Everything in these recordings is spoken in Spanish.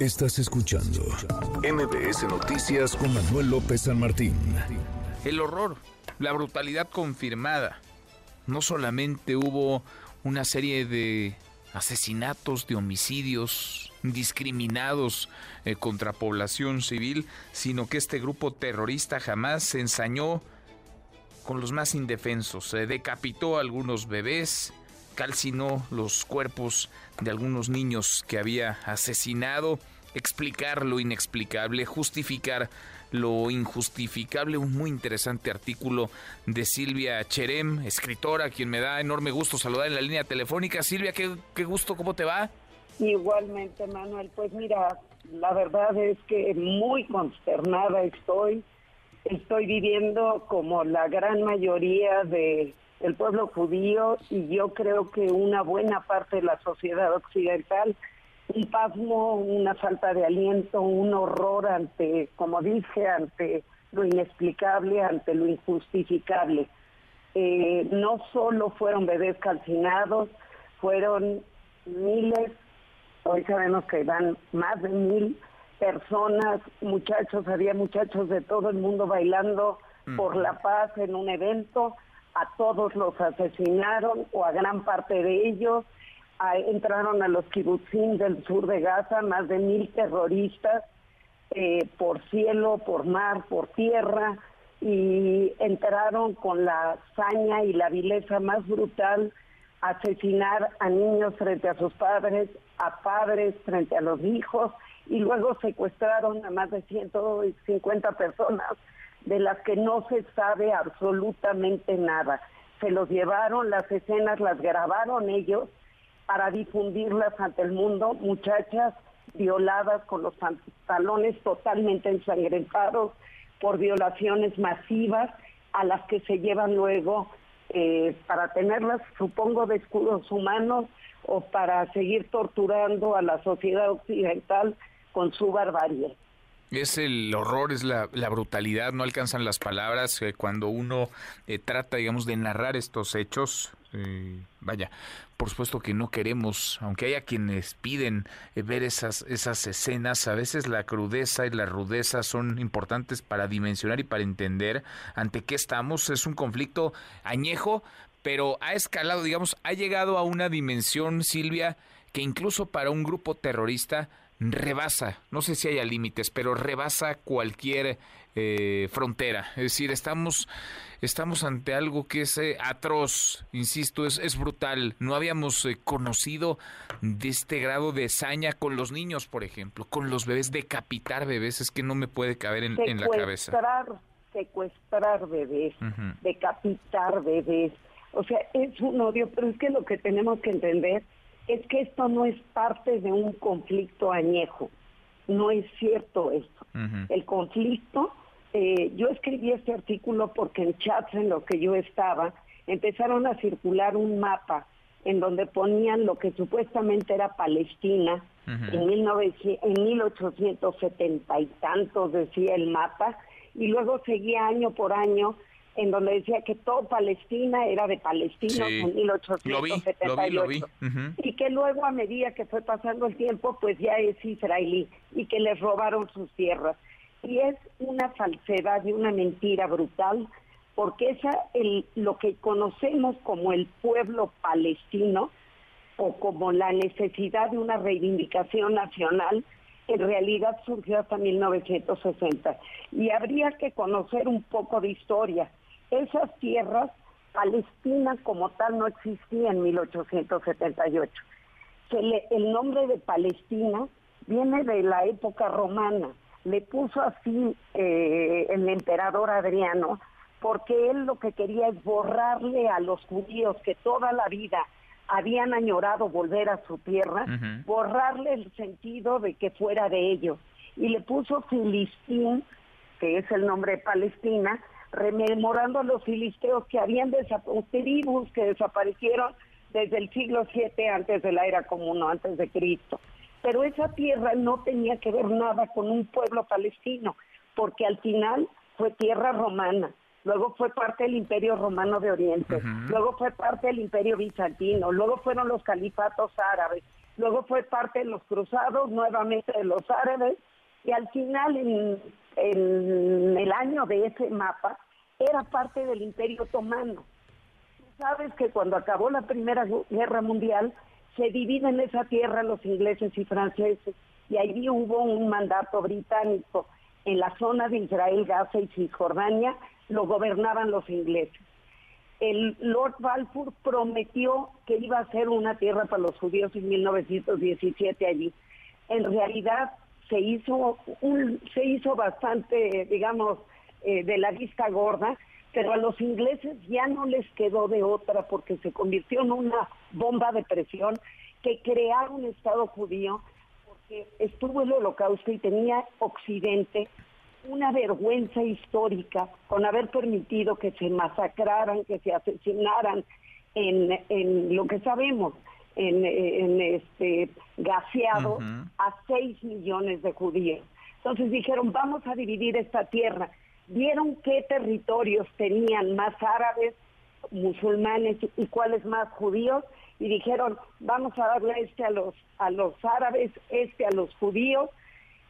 Estás escuchando MBS Noticias con Manuel López San Martín. El horror, la brutalidad confirmada. No solamente hubo una serie de asesinatos, de homicidios discriminados eh, contra población civil, sino que este grupo terrorista jamás se ensañó con los más indefensos. Se decapitó a algunos bebés, calcinó los cuerpos de algunos niños que había asesinado, explicar lo inexplicable, justificar lo injustificable. Un muy interesante artículo de Silvia Cherem, escritora, quien me da enorme gusto saludar en la línea telefónica. Silvia, qué, qué gusto, ¿cómo te va? Igualmente, Manuel. Pues mira, la verdad es que muy consternada estoy. Estoy viviendo como la gran mayoría de el pueblo judío y yo creo que una buena parte de la sociedad occidental un pasmo, una falta de aliento, un horror ante, como dije, ante lo inexplicable, ante lo injustificable. Eh, no solo fueron bebés calcinados, fueron miles, hoy sabemos que van más de mil personas, muchachos, había muchachos de todo el mundo bailando por la paz en un evento, a todos los asesinaron o a gran parte de ellos, entraron a los kibutzim del sur de Gaza más de mil terroristas eh, por cielo, por mar, por tierra y entraron con la hazaña y la vileza más brutal a asesinar a niños frente a sus padres, a padres frente a los hijos y luego secuestraron a más de 150 personas de las que no se sabe absolutamente nada. Se los llevaron, las escenas las grabaron ellos para difundirlas ante el mundo, muchachas violadas con los pantalones totalmente ensangrentados por violaciones masivas a las que se llevan luego eh, para tenerlas, supongo, de escudos humanos o para seguir torturando a la sociedad occidental con su barbarie es el horror, es la, brutalidad, no alcanzan las palabras eh, cuando uno eh, trata, digamos, de narrar estos hechos. Eh, vaya, por supuesto que no queremos, aunque haya quienes piden ver esas, esas escenas, a veces la crudeza y la rudeza son importantes para dimensionar y para entender ante qué estamos. Es un conflicto añejo, pero ha escalado, digamos, ha llegado a una dimensión, Silvia, que incluso para un grupo terrorista rebasa, no sé si haya límites, pero rebasa cualquier eh, frontera. Es decir, estamos, estamos ante algo que es eh, atroz, insisto, es, es brutal. No habíamos eh, conocido de este grado de saña con los niños, por ejemplo, con los bebés, decapitar bebés, es que no me puede caber en, la cabeza. Secuestrar bebés, decapitar bebés. O sea, es un odio, pero es que lo que tenemos que entender es que esto no es parte de un conflicto añejo. No es cierto esto. El conflicto, eh, yo escribí este artículo porque en chats en los que yo estaba empezaron a circular un mapa en donde ponían lo que supuestamente era Palestina en, 1900, en 1870 y tantos decía el mapa y luego seguía año por año en donde decía que todo Palestina era de palestinos en 1878 y que luego a medida que fue pasando el tiempo pues ya es israelí y que les robaron sus tierras. Y es una falsedad y una mentira brutal porque esa el, lo que conocemos como el pueblo palestino o como la necesidad de una reivindicación nacional en realidad surgió hasta 1960 y habría que conocer un poco de historia esas tierras, Palestina como tal no existía en 1878. el nombre de Palestina viene de la época romana. Le puso así eh, el emperador Adriano porque él lo que quería es borrarle a los judíos que toda la vida habían añorado volver a su tierra, borrarle el sentido de que fuera de ellos. Y le puso Filistín, que es el nombre de Palestina, rememorando a los filisteos que habían desaparecido, tribus que desaparecieron desde el siglo VII antes de la era común, antes de Cristo. Pero esa tierra no tenía que ver nada con un pueblo palestino, porque al final fue tierra romana, luego fue parte del Imperio Romano de Oriente, luego fue parte del Imperio Bizantino, luego fueron los califatos árabes, luego fue parte de los cruzados, nuevamente de los árabes, y al final en, en el año de ese mapa era parte del Imperio Otomano. Tú sabes que cuando acabó la Primera Guerra Mundial se dividen esa tierra los ingleses y franceses. Y allí hubo un mandato británico. En la zona de Israel, Gaza y Cisjordania lo gobernaban los ingleses. El Lord Balfour prometió que iba a ser una tierra para los judíos en 1917 allí. En realidad se hizo un, se hizo bastante, digamos, eh, de la vista gorda, pero a los ingleses ya no les quedó de otra porque se convirtió en una bomba de presión que crearon un Estado judío estuvo el holocausto y tenía Occidente una vergüenza histórica con haber permitido que se masacraran, que se asesinaran en, en lo que sabemos, en, en este gaseados a 6 millones de judíos. Entonces dijeron, vamos a dividir esta tierra. Vieron qué territorios tenían más árabes, musulmanes y cuáles más judíos y dijeron, vamos a darle este a los a los árabes, este a los judíos.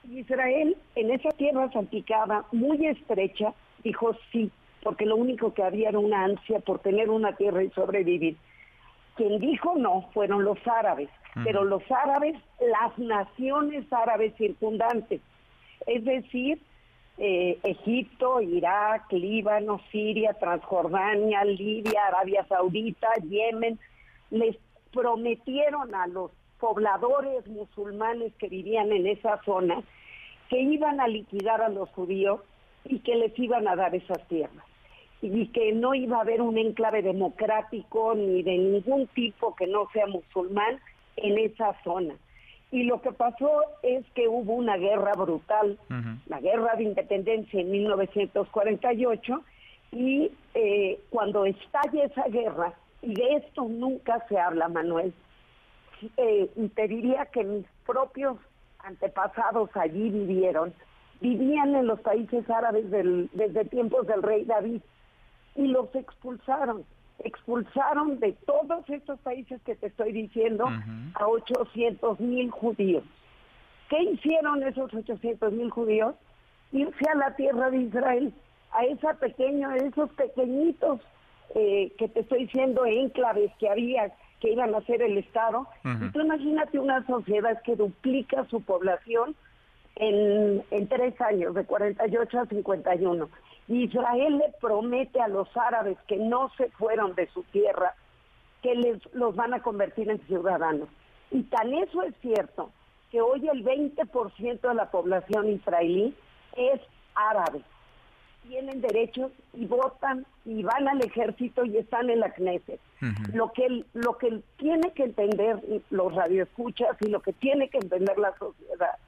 Israel en esa tierra salpicada, muy estrecha, dijo sí, porque lo único que había era una ansia por tener una tierra y sobrevivir. Quien dijo no fueron los árabes, pero los árabes, las naciones árabes circundantes, es decir, eh, Egipto, Irak, Líbano, Siria, Transjordania, Libia, Arabia Saudita, Yemen, les prometieron a los pobladores musulmanes que vivían en esa zona que iban a liquidar a los judíos y que les iban a dar esas tierras y que no iba a haber un enclave democrático ni de ningún tipo que no sea musulmán en esa zona. Y lo que pasó es que hubo una guerra brutal, la guerra de independencia en 1948, y eh, cuando estalla esa guerra, y de esto nunca se habla, Manuel, eh, y te diría que mis propios antepasados allí vivieron, vivían en los países árabes desde tiempos del rey David y los expulsaron. Expulsaron de todos estos países que te estoy diciendo a 800 mil judíos. ¿Qué hicieron esos 800 mil judíos? Irse a la tierra de Israel, a esa pequeña, esos pequeñitos eh, que te estoy diciendo enclaves que había que iban a ser el Estado. Y tú imagínate una sociedad que duplica su población en, en tres años, de 48 a 51. Israel le promete a los árabes que no se fueron de su tierra que les, los van a convertir en ciudadanos. Y tan eso es cierto que hoy el 20% de la población israelí es árabe. Tienen derechos y votan y van al ejército y están en la Knesset. Lo que lo que tiene que entender los radioescuchas y lo que tiene que entender la sociedad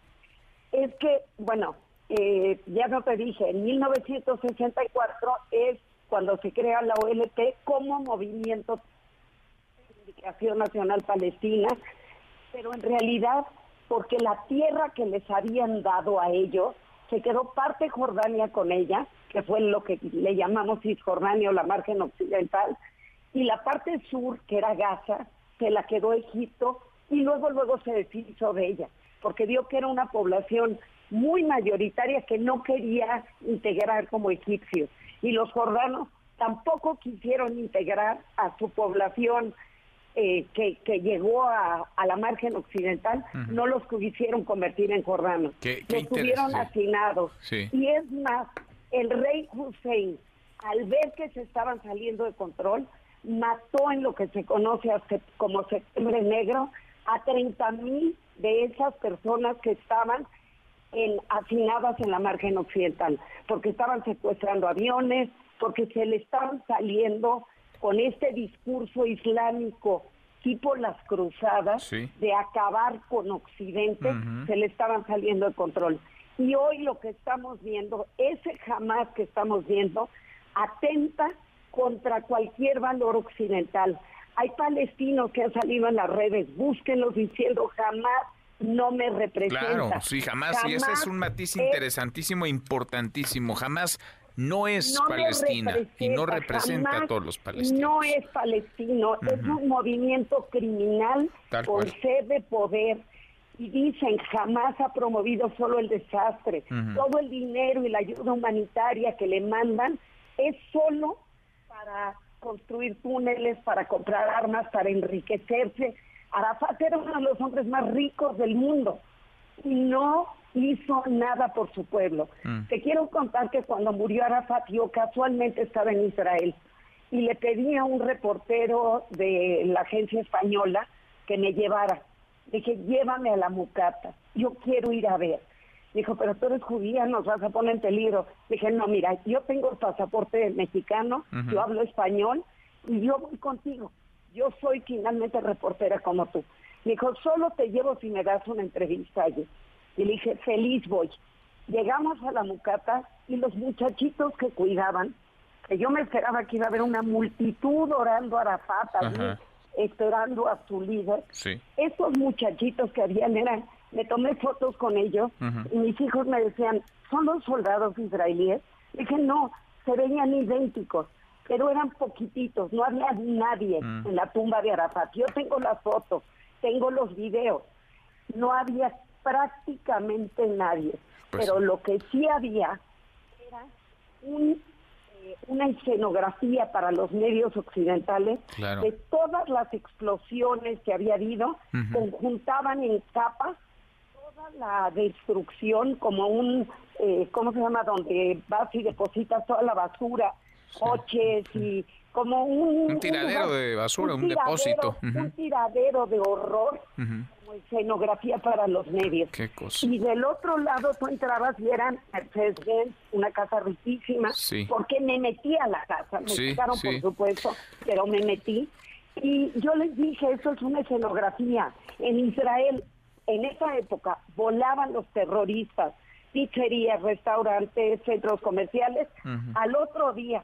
es que, bueno, eh, ya no te dije, en 1964 es cuando se crea la OLP como movimiento de Reivindicación Nacional Palestina, pero en realidad porque la tierra que les habían dado a ellos, se quedó parte Jordania con ella, que fue lo que le llamamos Cisjordania o la margen occidental, y la parte sur, que era Gaza, se la quedó Egipto y luego luego se deshizo de ella, porque vio que era una población muy mayoritaria que no quería integrar como egipcios. Y los jordanos tampoco quisieron integrar a su población eh, que, que, llegó a, la margen occidental, no los quisieron convertir en jordanos. los tuvieron hacinados. Y es más, el rey Hussein, al ver que se estaban saliendo de control, mató en lo que se conoce como septiembre negro a 30 mil de esas personas que estaban en, hacinadas en la margen occidental, porque estaban secuestrando aviones, porque se le estaban saliendo con este discurso islámico tipo las cruzadas de acabar con Occidente, se le estaban saliendo de control. Y hoy lo que estamos viendo, ese jamás que estamos viendo, atenta contra cualquier valor occidental. Hay palestinos que han salido en las redes, búsquenlos diciendo jamás no me representa. Claro, sí, jamás, y ese es un matiz interesantísimo importantísimo. Jamás no es Palestina y no representa a todos los palestinos. No es palestino, es un movimiento criminal con sed de poder. Y dicen, jamás ha promovido solo el desastre. Todo el dinero y la ayuda humanitaria que le mandan es solo para construir túneles, para comprar armas, para enriquecerse. Arafat era uno de los hombres más ricos del mundo y no hizo nada por su pueblo. Mm. Te quiero contar que cuando murió Arafat yo casualmente estaba en Israel y le pedí a un reportero de la agencia española que me llevara. Dije, llévame a la mucata, yo quiero ir a ver. Dijo, pero tú eres judía, nos vas a poner en peligro. Dije, no, mira, yo tengo el pasaporte mexicano, yo hablo español y yo voy contigo. Yo soy finalmente reportera como tú. Me dijo, solo te llevo si me das una entrevista allí. Y le dije, feliz voy. Llegamos a la mucata y los muchachitos que cuidaban, que yo me esperaba que iba a haber una multitud orando a Arafat, esperando a su líder. Sí. Esos muchachitos que habían eran me tomé fotos con ellos y mis hijos me decían, ¿son los soldados israelíes? Dije, no, se veían idénticos, pero eran poquititos, no había nadie mm. en la tumba de Arafat. Yo tengo las fotos, tengo los videos, no había prácticamente nadie, pues pero lo que sí había era eh, una escenografía para los medios occidentales de todas las explosiones que había habido, conjuntaban en capas la destrucción como un, eh, ¿cómo se llama? Donde vas y depositas toda la basura, coches y como un... Un tiradero de basura, un, depósito. Un tiradero de horror, como escenografía para los medios. Qué cosa. Y del otro lado tú entrabas y eran Mercedes-Benz, una casa riquísima, porque me metí a la casa, me sí, por supuesto, pero me metí. Y yo les dije, eso es una escenografía. En Israel en esa época volaban los terroristas, pizzerías, restaurantes, centros comerciales, al otro día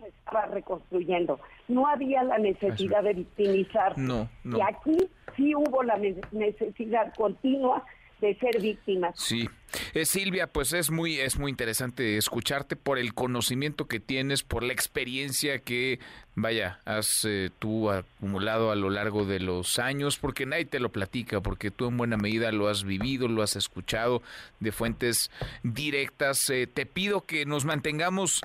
se estaba reconstruyendo. No había la necesidad de victimizar. Y aquí sí hubo la necesidad continua de ser víctimas. Sí. Eh, Silvia, pues es muy, es muy interesante escucharte por el conocimiento que tienes, por la experiencia que, vaya, has eh, tú acumulado a lo largo de los años, porque nadie te lo platica, porque tú en buena medida lo has vivido, lo has escuchado de fuentes directas. Eh, te pido que nos mantengamos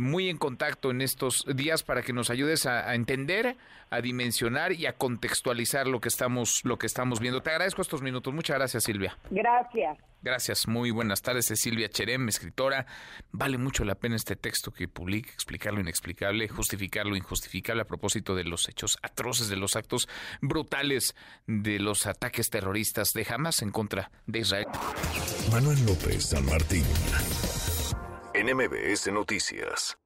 muy en contacto en estos días para que nos ayudes a, a entender, a dimensionar y a contextualizar lo que estamos, lo que estamos viendo. Te agradezco estos minutos. Muchas gracias, Silvia. Gracias. Gracias, muy buenas tardes, Silvia Cherem, escritora. Vale mucho la pena este texto que publica, explicar lo inexplicable, justificar lo injustificable a propósito de los hechos atroces, de los actos brutales, de los ataques terroristas de Hamas en contra de Israel. Manuel López San Martín, NMBS Noticias.